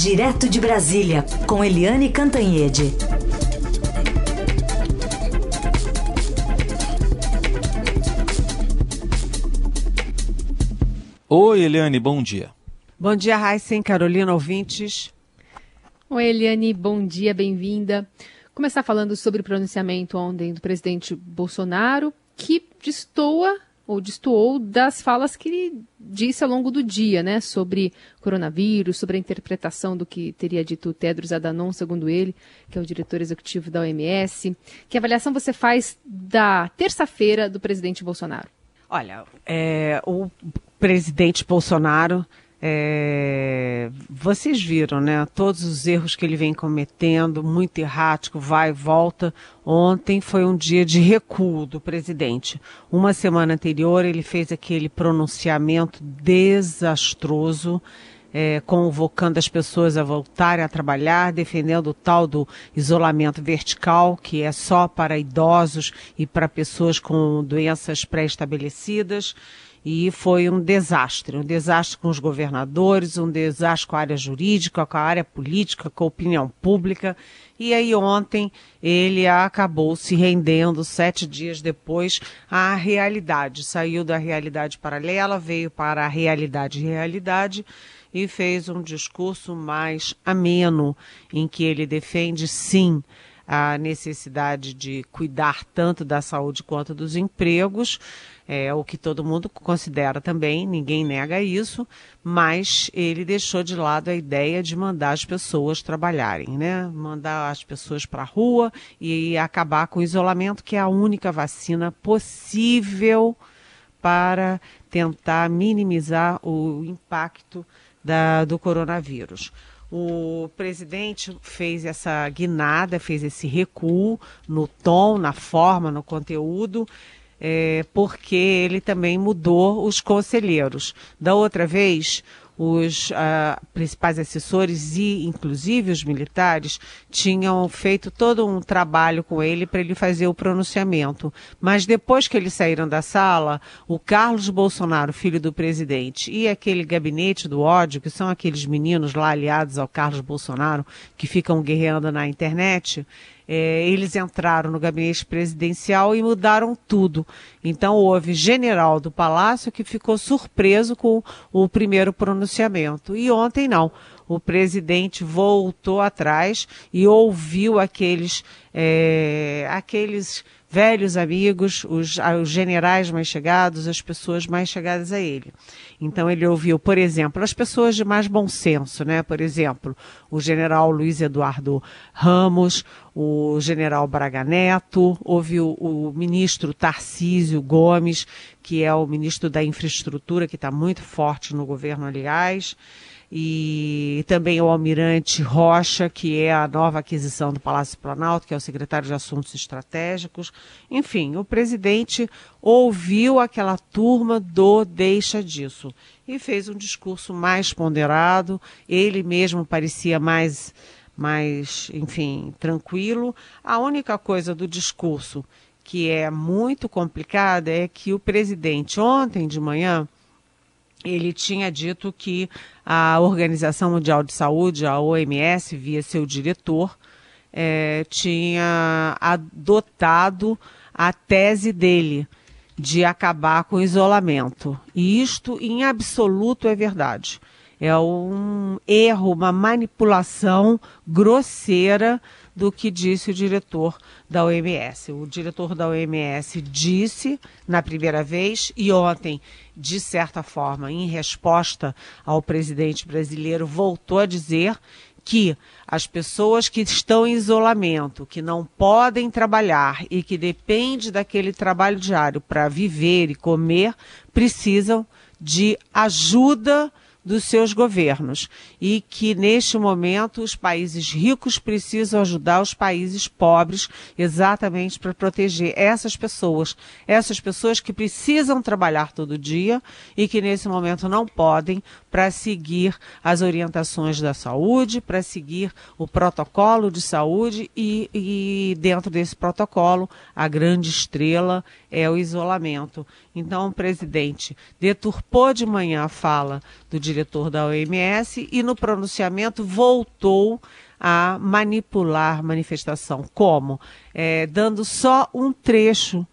Direto de Brasília, com Eliane Cantanhede. Oi, Eliane, bom dia. Bom dia, Raíssen, Carolina, ouvintes. Oi, Eliane, bom dia, bem-vinda. Começar falando sobre o pronunciamento ontem do presidente Bolsonaro, que destoa ou destoou das falas que ele disse ao longo do dia, né, sobre coronavírus, sobre a interpretação do que teria dito Tedros Adhanom, segundo ele, que é o diretor executivo da OMS. Que avaliação você faz da terça-feira do presidente Bolsonaro? Olha, é, o presidente Bolsonaro é, vocês viram, né? Todos os erros que ele vem cometendo, muito errático, vai e volta. Ontem foi um dia de recuo do presidente. Uma semana anterior, ele fez aquele pronunciamento desastroso. É, convocando as pessoas a voltarem a trabalhar, defendendo o tal do isolamento vertical, que é só para idosos e para pessoas com doenças pré-estabelecidas e foi um desastre, um desastre com os governadores, um desastre com a área jurídica, com a área política, com a opinião pública. E aí ontem ele acabou se rendendo sete dias depois à realidade. Saiu da realidade paralela, veio para a realidade realidade e fez um discurso mais ameno, em que ele defende sim a necessidade de cuidar tanto da saúde quanto dos empregos, é o que todo mundo considera também, ninguém nega isso, mas ele deixou de lado a ideia de mandar as pessoas trabalharem, né? Mandar as pessoas para a rua e acabar com o isolamento, que é a única vacina possível para tentar minimizar o impacto da, do coronavírus. O presidente fez essa guinada, fez esse recuo no tom, na forma, no conteúdo, é, porque ele também mudou os conselheiros. Da outra vez, os uh, principais assessores e, inclusive, os militares tinham feito todo um trabalho com ele para ele fazer o pronunciamento. Mas depois que eles saíram da sala, o Carlos Bolsonaro, filho do presidente, e aquele gabinete do ódio, que são aqueles meninos lá aliados ao Carlos Bolsonaro, que ficam guerreando na internet, é, eles entraram no gabinete presidencial e mudaram tudo. Então houve general do Palácio que ficou surpreso com o primeiro pronunciamento. E ontem não. O presidente voltou atrás e ouviu aqueles, é, aqueles velhos amigos, os, os, generais mais chegados, as pessoas mais chegadas a ele. Então ele ouviu, por exemplo, as pessoas de mais bom senso, né? Por exemplo, o general Luiz Eduardo Ramos, o general Braga Neto, ouviu o ministro Tarcísio Gomes, que é o ministro da infraestrutura, que está muito forte no governo, aliás e também o Almirante Rocha, que é a nova aquisição do Palácio Planalto, que é o secretário de Assuntos Estratégicos. Enfim, o presidente ouviu aquela turma do deixa disso e fez um discurso mais ponderado. Ele mesmo parecia mais, mais, enfim, tranquilo. A única coisa do discurso que é muito complicada é que o presidente ontem de manhã ele tinha dito que a Organização Mundial de Saúde, a OMS, via seu diretor, é, tinha adotado a tese dele de acabar com o isolamento. E isto, em absoluto, é verdade. É um erro, uma manipulação grosseira do que disse o diretor da OMS. O diretor da OMS disse na primeira vez e ontem, de certa forma, em resposta ao presidente brasileiro, voltou a dizer que as pessoas que estão em isolamento, que não podem trabalhar e que dependem daquele trabalho diário para viver e comer, precisam de ajuda dos seus governos e que neste momento os países ricos precisam ajudar os países pobres exatamente para proteger essas pessoas, essas pessoas que precisam trabalhar todo dia e que nesse momento não podem para seguir as orientações da saúde, para seguir o protocolo de saúde e, e dentro desse protocolo a grande estrela é o isolamento. Então, o presidente deturpou de manhã a fala do diretor da OMS e no pronunciamento voltou a manipular manifestação. Como? É, dando só um trecho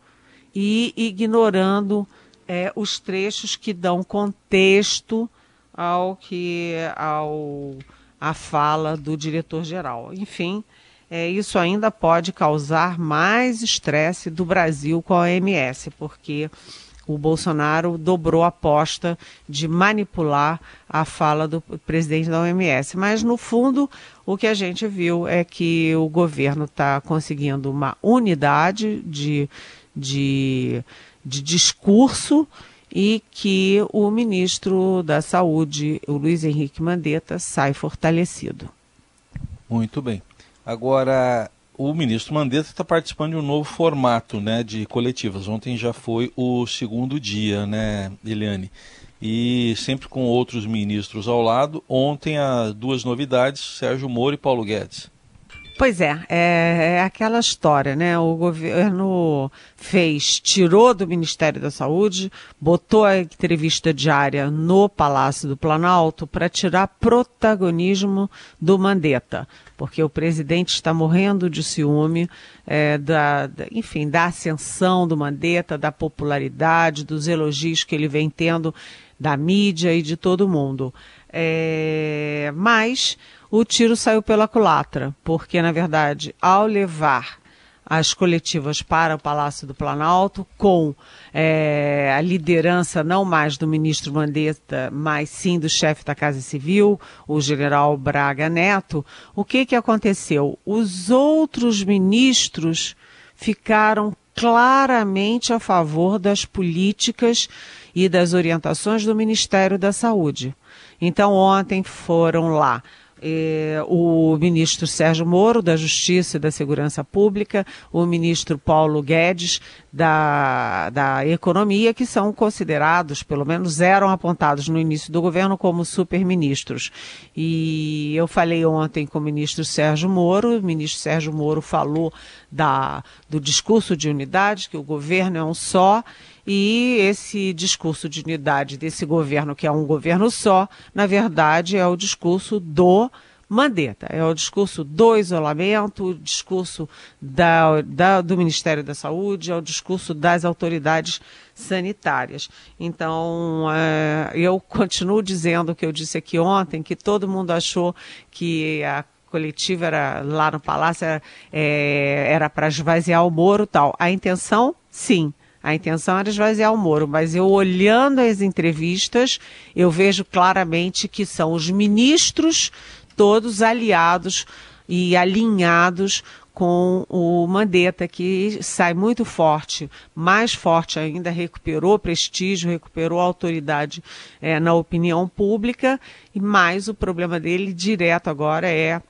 e ignorando é, os trechos que dão contexto ao que ao a fala do diretor-geral. Enfim, é, isso ainda pode causar mais estresse do Brasil com a OMS, porque o Bolsonaro dobrou a aposta de manipular a fala do presidente da OMS. Mas, no fundo, o que a gente viu é que o governo está conseguindo uma unidade de, de, de discurso e que o ministro da Saúde, o Luiz Henrique Mandetta, sai fortalecido. Muito bem. Agora, o ministro Mandetta está participando de um novo formato né, de coletivas. Ontem já foi o segundo dia, né, Eliane? E sempre com outros ministros ao lado. Ontem, as duas novidades, Sérgio Moro e Paulo Guedes. Pois é, é, é, aquela história, né? O governo fez, tirou do Ministério da Saúde, botou a entrevista diária no Palácio do Planalto para tirar protagonismo do Mandetta, porque o presidente está morrendo de ciúme, é, da, da, enfim, da ascensão do Mandetta, da popularidade, dos elogios que ele vem tendo da mídia e de todo mundo. É, mas o tiro saiu pela culatra, porque, na verdade, ao levar as coletivas para o Palácio do Planalto, com é, a liderança não mais do ministro Mandetta, mas sim do chefe da Casa Civil, o general Braga Neto, o que, que aconteceu? Os outros ministros ficaram claramente a favor das políticas e das orientações do Ministério da Saúde. Então, ontem foram lá eh, o ministro Sérgio Moro, da Justiça e da Segurança Pública, o ministro Paulo Guedes, da, da Economia, que são considerados, pelo menos eram apontados no início do governo como superministros. E eu falei ontem com o ministro Sérgio Moro, o ministro Sérgio Moro falou da, do discurso de unidade, que o governo é um só e esse discurso de unidade desse governo, que é um governo só, na verdade é o discurso do Mandetta. É o discurso do isolamento, o discurso da, da, do Ministério da Saúde, é o discurso das autoridades sanitárias. Então, é, eu continuo dizendo o que eu disse aqui ontem, que todo mundo achou que a coletiva era lá no Palácio era para é, esvaziar o Moro tal. A intenção, sim a intenção era esvaziar o Moro, mas eu olhando as entrevistas, eu vejo claramente que são os ministros todos aliados e alinhados com o Mandetta, que sai muito forte, mais forte ainda, recuperou prestígio, recuperou autoridade é, na opinião pública, e mais o problema dele direto agora é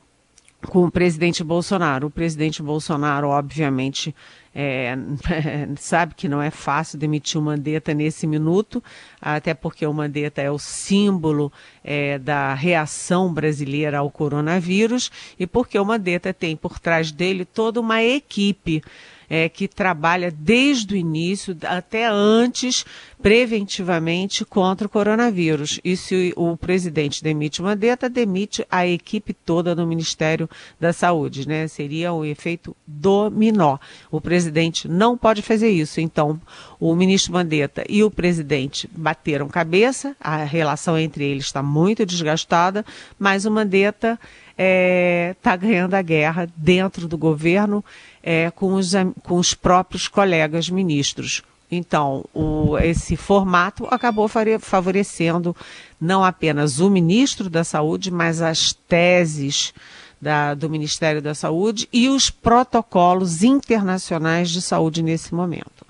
com o presidente Bolsonaro. O presidente Bolsonaro, obviamente, é, sabe que não é fácil demitir o Mandetta nesse minuto, até porque o Mandetta é o símbolo é, da reação brasileira ao coronavírus e porque o Mandetta tem por trás dele toda uma equipe é, que trabalha desde o início, até antes, preventivamente contra o coronavírus. E se o presidente demite o Mandetta, demite a equipe toda no Ministério da Saúde, né? Seria o um efeito dominó. O presidente não pode fazer isso. Então, o ministro Mandetta e o presidente bateram cabeça, a relação entre eles está muito desgastada, mas o Mandetta está é, tá ganhando a guerra dentro do governo é, com, os, com os próprios colegas ministros. Então, o, esse formato acabou favorecendo não apenas o ministro da Saúde, mas as teses da, do Ministério da Saúde e os protocolos internacionais de saúde nesse momento.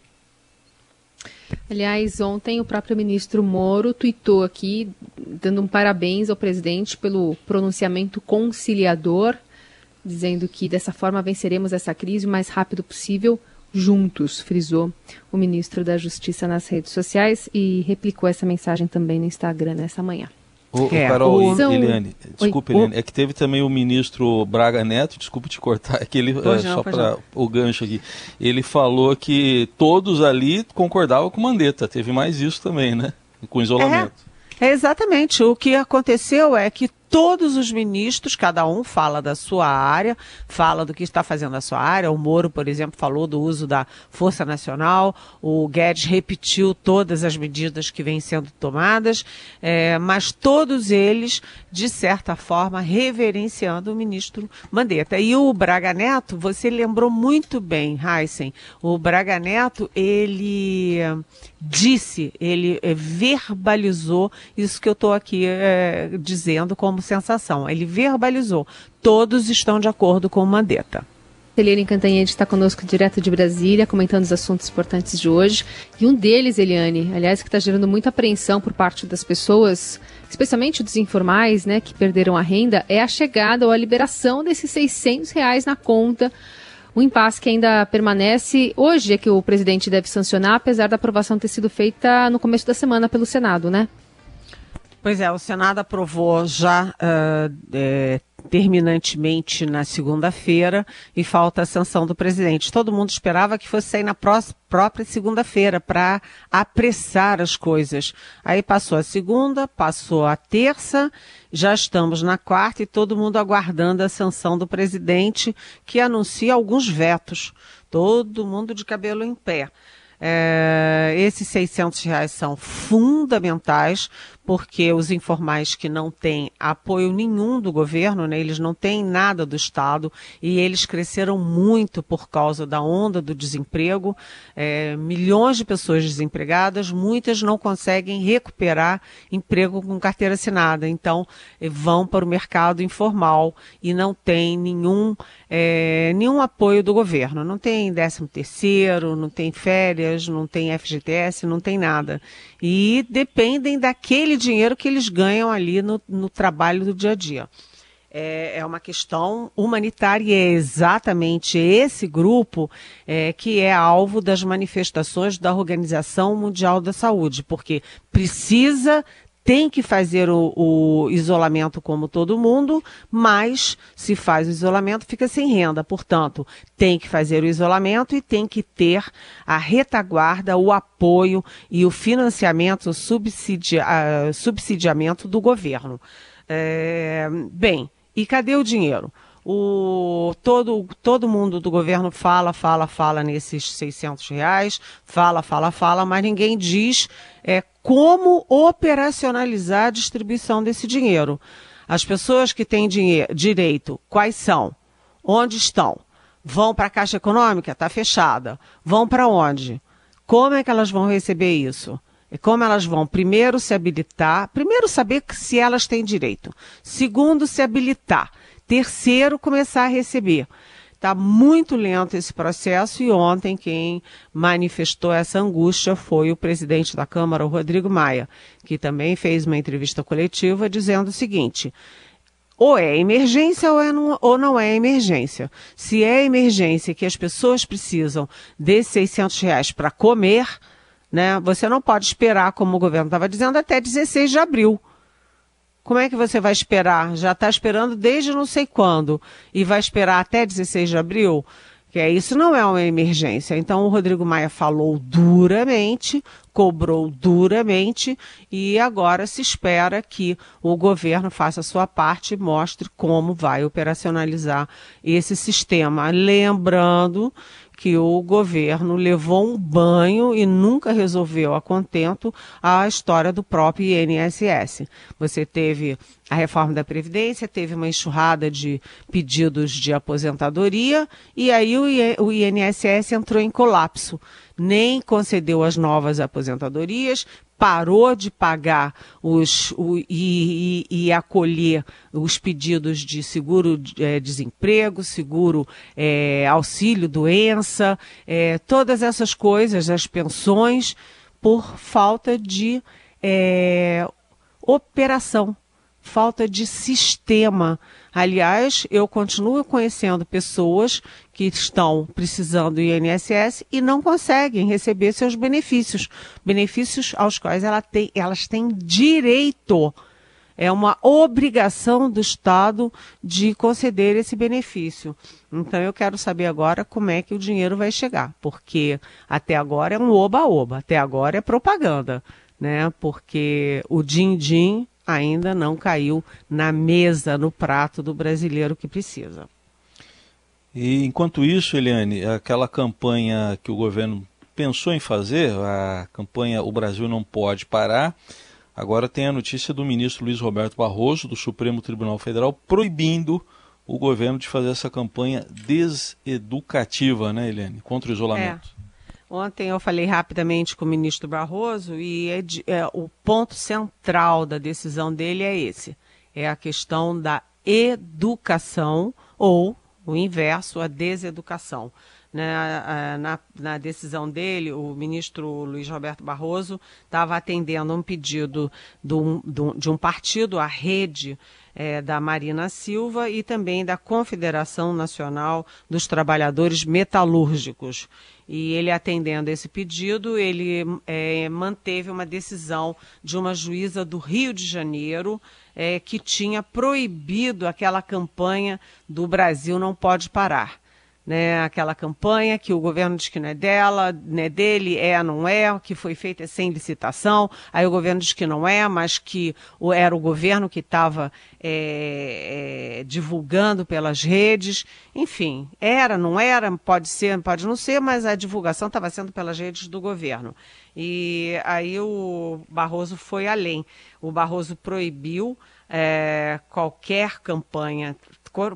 Aliás, ontem o próprio ministro Moro tuitou aqui, dando um parabéns ao presidente pelo pronunciamento conciliador dizendo que dessa forma venceremos essa crise o mais rápido possível juntos, frisou o ministro da Justiça nas redes sociais e replicou essa mensagem também no Instagram nessa manhã. O, é, Carol o... Eliane, desculpe, Oi, Eliane, o... é que teve também o ministro Braga Neto, desculpe te cortar, é que ele, é, só para o gancho aqui, ele falou que todos ali concordavam com Mandetta, teve mais isso também, né? Com isolamento. É, é exatamente, o que aconteceu é que todos os ministros, cada um fala da sua área, fala do que está fazendo a sua área. O Moro, por exemplo, falou do uso da Força Nacional, o Guedes repetiu todas as medidas que vêm sendo tomadas, é, mas todos eles, de certa forma, reverenciando o ministro Mandetta. E o Braga Neto, você lembrou muito bem, Heisen, o Braga Neto, ele disse, ele verbalizou isso que eu estou aqui é, dizendo como sensação. Ele verbalizou. Todos estão de acordo com o Mandetta. Eliane Cantanhede está conosco direto de Brasília, comentando os assuntos importantes de hoje. E um deles, Eliane, aliás, que está gerando muita apreensão por parte das pessoas, especialmente dos informais, né, que perderam a renda, é a chegada ou a liberação desses 600 reais na conta. Um impasse que ainda permanece. Hoje é que o presidente deve sancionar, apesar da aprovação ter sido feita no começo da semana pelo Senado, né? Pois é, o Senado aprovou já uh, é, terminantemente na segunda-feira e falta a sanção do presidente. Todo mundo esperava que fosse sair na própria segunda-feira para apressar as coisas. Aí passou a segunda, passou a terça, já estamos na quarta e todo mundo aguardando a sanção do presidente que anuncia alguns vetos. Todo mundo de cabelo em pé. É, esses 600 reais são fundamentais porque os informais que não têm apoio nenhum do governo, né, eles não têm nada do Estado e eles cresceram muito por causa da onda do desemprego. É, milhões de pessoas desempregadas, muitas não conseguem recuperar emprego com carteira assinada, então eh, vão para o mercado informal e não tem nenhum, é, nenhum apoio do governo. Não tem 13 terceiro, não tem férias, não tem FGTS, não tem nada. E dependem daquele aquele dinheiro que eles ganham ali no, no trabalho do dia a dia. É, é uma questão humanitária e é exatamente esse grupo é, que é alvo das manifestações da Organização Mundial da Saúde, porque precisa tem que fazer o, o, isolamento como todo mundo, mas se faz o isolamento fica sem renda. Portanto, tem que fazer o isolamento e tem que ter a retaguarda, o apoio e o financiamento, o uh, subsidiamento do governo. É, bem, e cadê o dinheiro? O, todo, todo mundo do governo fala, fala, fala nesses 600 reais, fala, fala, fala, mas ninguém diz é, como operacionalizar a distribuição desse dinheiro. As pessoas que têm dinheiro, direito, quais são? Onde estão? Vão para a Caixa Econômica? Está fechada. Vão para onde? Como é que elas vão receber isso? E como elas vão, primeiro, se habilitar, primeiro, saber se elas têm direito. Segundo, se habilitar. Terceiro, começar a receber. Está muito lento esse processo e ontem quem manifestou essa angústia foi o presidente da Câmara, o Rodrigo Maia, que também fez uma entrevista coletiva dizendo o seguinte: ou é emergência ou, é não, ou não é emergência. Se é emergência que as pessoas precisam de 600 reais para comer, né, você não pode esperar, como o governo estava dizendo, até 16 de abril. Como é que você vai esperar? Já está esperando desde não sei quando e vai esperar até 16 de abril? Que é, isso não é uma emergência. Então o Rodrigo Maia falou duramente, cobrou duramente e agora se espera que o governo faça a sua parte e mostre como vai operacionalizar esse sistema. Lembrando que o governo levou um banho e nunca resolveu a contento a história do próprio INSS. Você teve a reforma da Previdência, teve uma enxurrada de pedidos de aposentadoria e aí o INSS entrou em colapso. Nem concedeu as novas aposentadorias, parou de pagar os, o, e, e, e, acolher os pedidos de seguro-desemprego, é, seguro é, auxílio doença, é, todas essas coisas, as pensões, por falta de é, operação, falta de sistema. Aliás, eu continuo conhecendo pessoas que estão precisando do INSS e não conseguem receber seus benefícios, benefícios aos quais ela tem, elas têm direito. é uma obrigação do Estado de conceder esse benefício. Então eu quero saber agora como é que o dinheiro vai chegar, porque até agora é um oba-oba, até agora é propaganda, né? Porque o din-din ainda não caiu na mesa, no prato do brasileiro que precisa. E enquanto isso, Eliane, aquela campanha que o governo pensou em fazer, a campanha O Brasil Não Pode Parar, agora tem a notícia do ministro Luiz Roberto Barroso, do Supremo Tribunal Federal, proibindo o governo de fazer essa campanha deseducativa, né, Eliane, contra o isolamento. É. Ontem eu falei rapidamente com o ministro Barroso e é de, é, o ponto central da decisão dele é esse: é a questão da educação ou o inverso, a deseducação. Né, na, na, decisão dele, o ministro Luiz Roberto Barroso estava atendendo um pedido do, do, de um partido, a rede é, da Marina Silva e também da Confederação Nacional dos Trabalhadores Metalúrgicos. E ele atendendo esse pedido, ele é, manteve uma decisão de uma juíza do Rio de Janeiro é, que tinha proibido aquela campanha do Brasil não pode parar né, aquela campanha que o governo diz que não é dela, não é dele, é, não é, que foi feita sem licitação, aí o governo diz que não é, mas que era o governo que estava é, é, divulgando pelas redes, enfim, era, não era, pode ser, pode não ser, mas a divulgação estava sendo pelas redes do governo. E aí o Barroso foi além. O Barroso proibiu é, qualquer campanha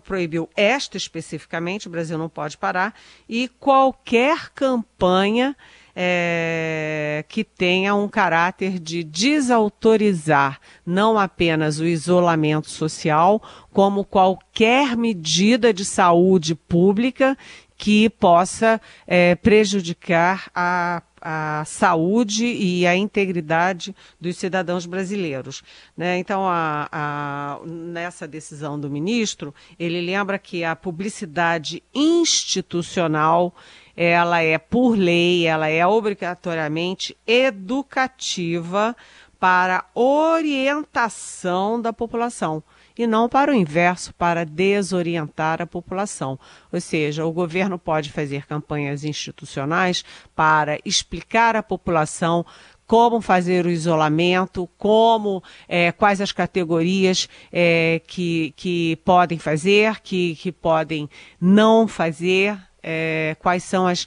proibiu esta especificamente, o Brasil não pode parar, e qualquer campanha é, que tenha um caráter de desautorizar não apenas o isolamento social, como qualquer medida de saúde pública que possa é, prejudicar a a saúde e a integridade dos cidadãos brasileiros. Né? Então, a, a, nessa decisão do ministro, ele lembra que a publicidade institucional ela é por lei, ela é obrigatoriamente educativa para orientação da população e não para o inverso, para desorientar a população. Ou seja, o governo pode fazer campanhas institucionais para explicar à população como fazer o isolamento, como, é, quais as categorias é, que, que podem fazer, que, que podem não fazer, é, quais são as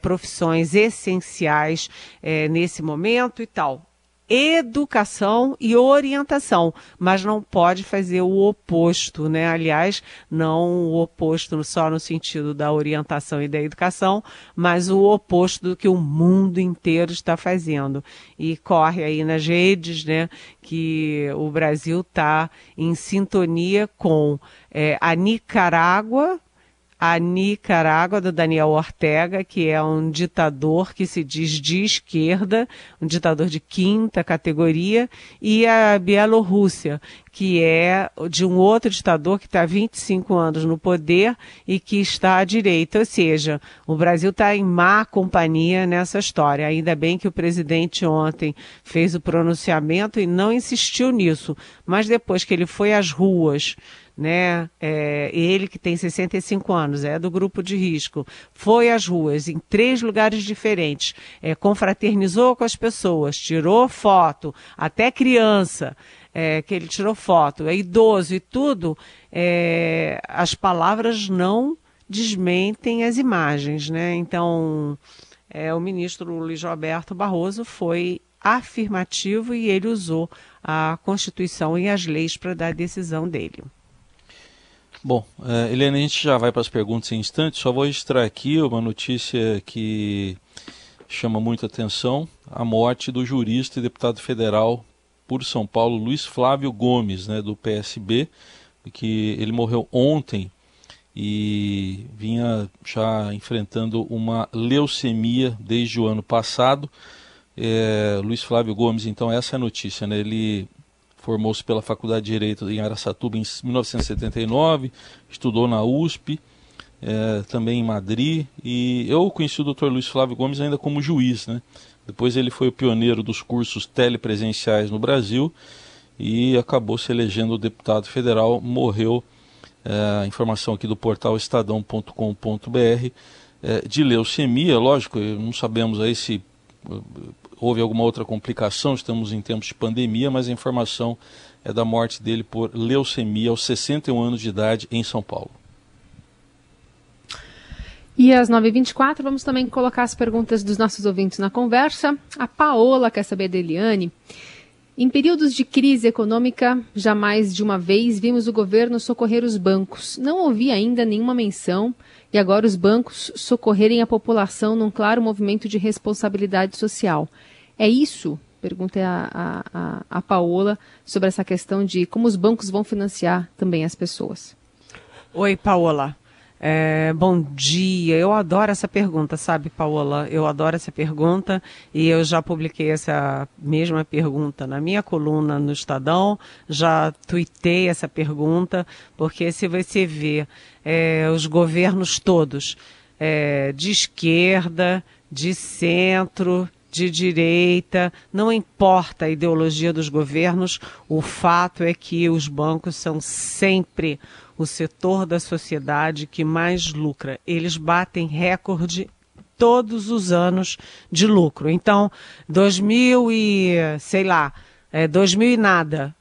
profissões essenciais nesse momento e tal educação e orientação, mas não pode fazer o oposto, né? Aliás, não o oposto só no sentido da orientação e da educação, mas o oposto do que o mundo inteiro está fazendo. E corre aí nas redes, né, que o Brasil está em sintonia com é, a Nicarágua, a Nicarágua, do Daniel Ortega, que é um ditador que se diz de esquerda, um ditador de quinta categoria, e a Bielorrússia, que é de um outro ditador que está há 25 anos no poder e que está à direita. Ou seja, o Brasil está em má companhia nessa história. Ainda bem que o presidente ontem fez o pronunciamento e não insistiu nisso, mas depois que ele foi às ruas né? É, ele que tem 65 anos, é do grupo de risco, foi às ruas em três lugares diferentes, é, confraternizou com as pessoas, tirou foto, até criança, é, que ele tirou foto, é idoso e tudo, é, as palavras não desmentem as imagens, né? Então, é, o ministro Luiz Roberto Barroso foi afirmativo e ele usou a Constituição e as leis para dar a decisão dele. Bom, uh, Helena, a gente já vai para as perguntas em instantes, só vou registrar aqui uma notícia que chama muita atenção, a morte do jurista e deputado federal por São Paulo, Luiz Flávio Gomes, né, do PSB, que ele morreu ontem e vinha já enfrentando uma leucemia desde o ano passado. É, Luiz Flávio Gomes, então essa é a notícia, né? Ele formou-se pela Faculdade de Direito em Araçatuba em 1979, estudou na USP, é, também em Madrid, e eu conheci o Dr. Luiz Flávio Gomes ainda como juiz, né? Depois ele foi o pioneiro dos cursos telepresenciais no Brasil e acabou se elegendo deputado federal, morreu, é, informação aqui do portal estadão.com.br, é, de leucemia, lógico, não sabemos aí se houve alguma outra complicação, estamos em tempos de pandemia, mas a informação é da morte dele por leucemia aos 61 anos de idade em São Paulo. E às 9h24, vamos também colocar as perguntas dos nossos ouvintes na conversa. A Paola quer saber da Eliane. Em períodos de crise econômica, jamais de uma vez vimos o governo socorrer os bancos. Não ouvi ainda nenhuma menção e agora os bancos socorrerem a população num claro movimento de responsabilidade social. É isso? Pergunta a, a, a Paola sobre essa questão de como os bancos vão financiar também as pessoas. Oi, Paola. É, bom dia. Eu adoro essa pergunta, sabe, Paola? Eu adoro essa pergunta e eu já publiquei essa mesma pergunta na minha coluna no Estadão, já tuitei essa pergunta, porque se você vê é, os governos todos, é, de esquerda, de centro, de direita, não importa a ideologia dos governos, o fato é que os bancos são sempre o setor da sociedade que mais lucra. Eles batem recorde todos os anos de lucro. Então, 2000 e, sei lá, é, 2000 e nada,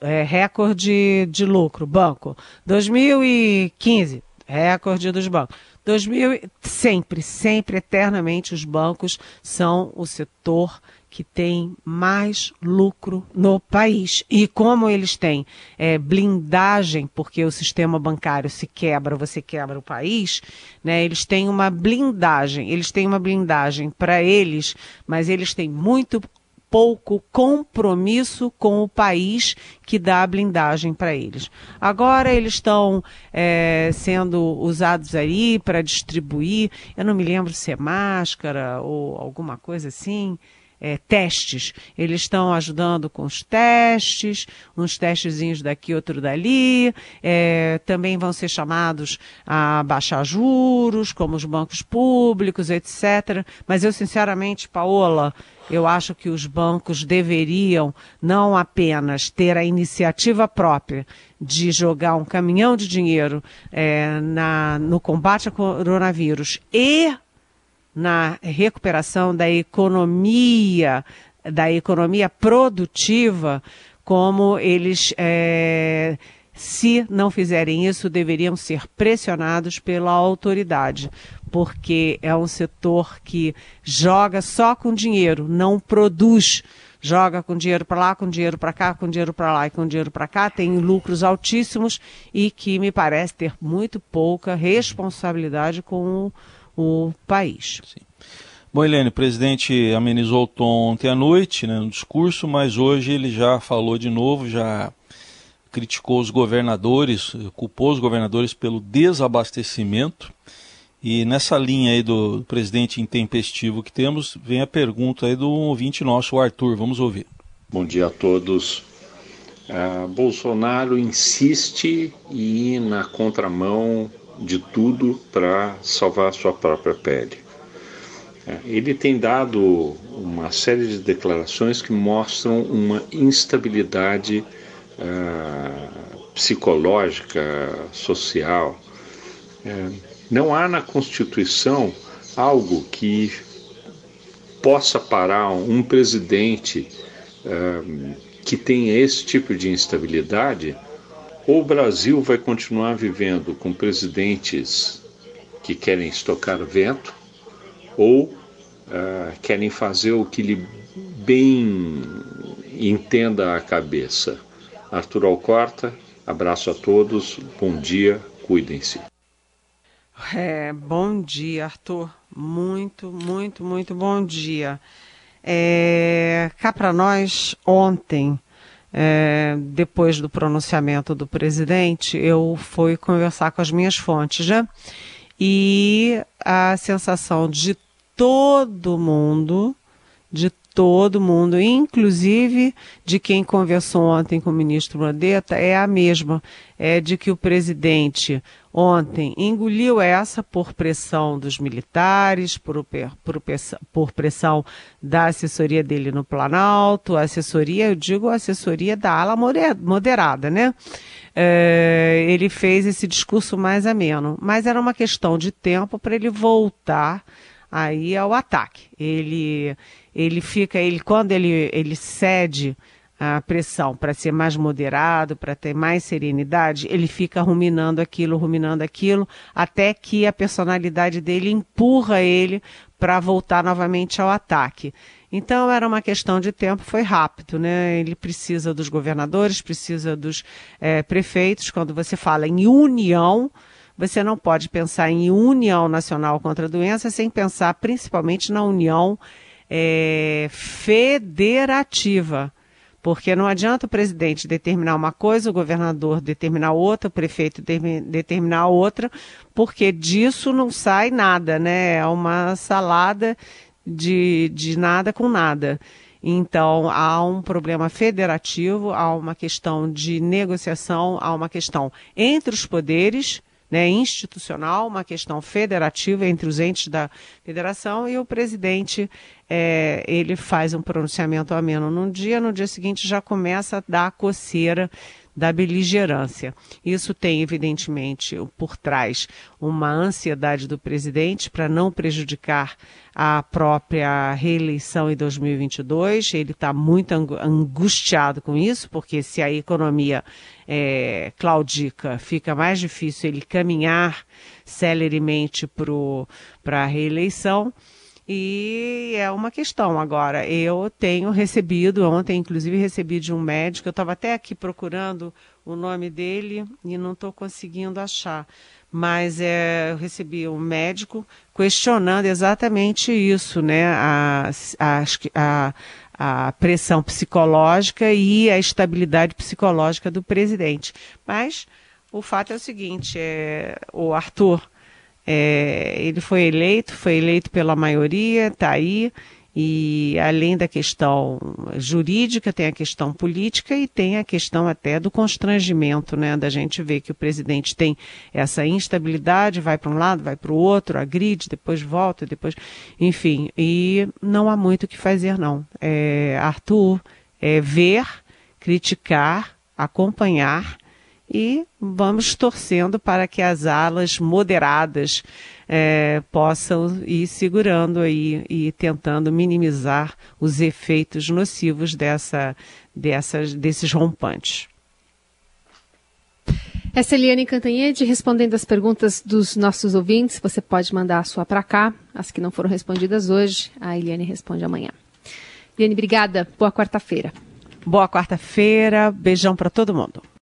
é, recorde de lucro, banco. 2015, recorde dos bancos. 2000, sempre, sempre, eternamente, os bancos são o setor que tem mais lucro no país. E como eles têm é, blindagem, porque o sistema bancário se quebra, você quebra o país, né? Eles têm uma blindagem, eles têm uma blindagem para eles, mas eles têm muito pouco compromisso com o país que dá a blindagem para eles. Agora eles estão é, sendo usados aí para distribuir, eu não me lembro se é máscara ou alguma coisa assim, é, testes. Eles estão ajudando com os testes, uns testezinhos daqui, outro dali. É, também vão ser chamados a baixar juros, como os bancos públicos, etc. Mas eu, sinceramente, Paola, eu acho que os bancos deveriam não apenas ter a iniciativa própria de jogar um caminhão de dinheiro é, na, no combate ao coronavírus e na recuperação da economia, da economia produtiva, como eles, é, se não fizerem isso, deveriam ser pressionados pela autoridade, porque é um setor que joga só com dinheiro, não produz. Joga com dinheiro para lá, com dinheiro para cá, com dinheiro para lá e com dinheiro para cá, tem lucros altíssimos e que me parece ter muito pouca responsabilidade com o país. Sim. Bom, Helene, o presidente amenizou o tom ontem à noite né, no discurso, mas hoje ele já falou de novo, já criticou os governadores, culpou os governadores pelo desabastecimento. E nessa linha aí do presidente intempestivo que temos, vem a pergunta aí do ouvinte nosso, o Arthur. Vamos ouvir. Bom dia a todos. Uh, Bolsonaro insiste em ir na contramão de tudo para salvar a sua própria pele. É, ele tem dado uma série de declarações que mostram uma instabilidade uh, psicológica, social. É, não há na Constituição algo que possa parar um presidente uh, que tenha esse tipo de instabilidade ou o Brasil vai continuar vivendo com presidentes que querem estocar vento, ou uh, querem fazer o que lhe bem entenda a cabeça. Arthur Alcorta, abraço a todos, bom dia, cuidem-se. É, bom dia, Arthur. Muito, muito, muito bom dia. É, cá para nós, ontem, é, depois do pronunciamento do presidente, eu fui conversar com as minhas fontes, né? E a sensação de todo mundo, de todo mundo, inclusive de quem conversou ontem com o ministro Mandetta, é a mesma. É de que o presidente ontem engoliu essa por pressão dos militares, por, por, por pressão da assessoria dele no Planalto, assessoria, eu digo assessoria da ala moderada, né? É, ele fez esse discurso mais ameno, mas era uma questão de tempo para ele voltar aí ao ataque. Ele, ele fica, ele quando ele, ele cede a pressão para ser mais moderado, para ter mais serenidade, ele fica ruminando aquilo, ruminando aquilo, até que a personalidade dele empurra ele para voltar novamente ao ataque. Então era uma questão de tempo, foi rápido, né? Ele precisa dos governadores, precisa dos é, prefeitos. Quando você fala em união, você não pode pensar em união nacional contra a doença sem pensar principalmente na união é, federativa porque não adianta o presidente determinar uma coisa, o governador determinar outra, o prefeito determinar outra, porque disso não sai nada, né? É uma salada de, de nada com nada. Então, há um problema federativo, há uma questão de negociação, há uma questão entre os poderes né, institucional, uma questão federativa entre os entes da federação e o presidente é, ele faz um pronunciamento ameno num dia, no dia seguinte já começa a dar coceira da beligerância. Isso tem, evidentemente, por trás uma ansiedade do presidente para não prejudicar a própria reeleição em 2022. Ele está muito angustiado com isso, porque se a economia é, claudica, fica mais difícil ele caminhar celeremente para a reeleição. E é uma questão. Agora, eu tenho recebido, ontem inclusive recebi de um médico, eu estava até aqui procurando o nome dele e não estou conseguindo achar. Mas é, eu recebi um médico questionando exatamente isso, né? A, a, a, a pressão psicológica e a estabilidade psicológica do presidente. Mas o fato é o seguinte, é, o Arthur é, ele foi eleito, foi eleito pela maioria, está aí, e além da questão jurídica, tem a questão política e tem a questão até do constrangimento, né? Da gente ver que o presidente tem essa instabilidade, vai para um lado, vai para o outro, agride, depois volta, depois. Enfim, e não há muito o que fazer, não. É, Arthur, é ver, criticar, acompanhar e vamos torcendo para que as alas moderadas é, possam ir segurando aí e tentando minimizar os efeitos nocivos dessa, dessas, desses rompantes. Essa é Eliane Cantanhede respondendo as perguntas dos nossos ouvintes. Você pode mandar a sua para cá, as que não foram respondidas hoje, a Eliane responde amanhã. Eliane, obrigada. Boa quarta-feira. Boa quarta-feira. Beijão para todo mundo.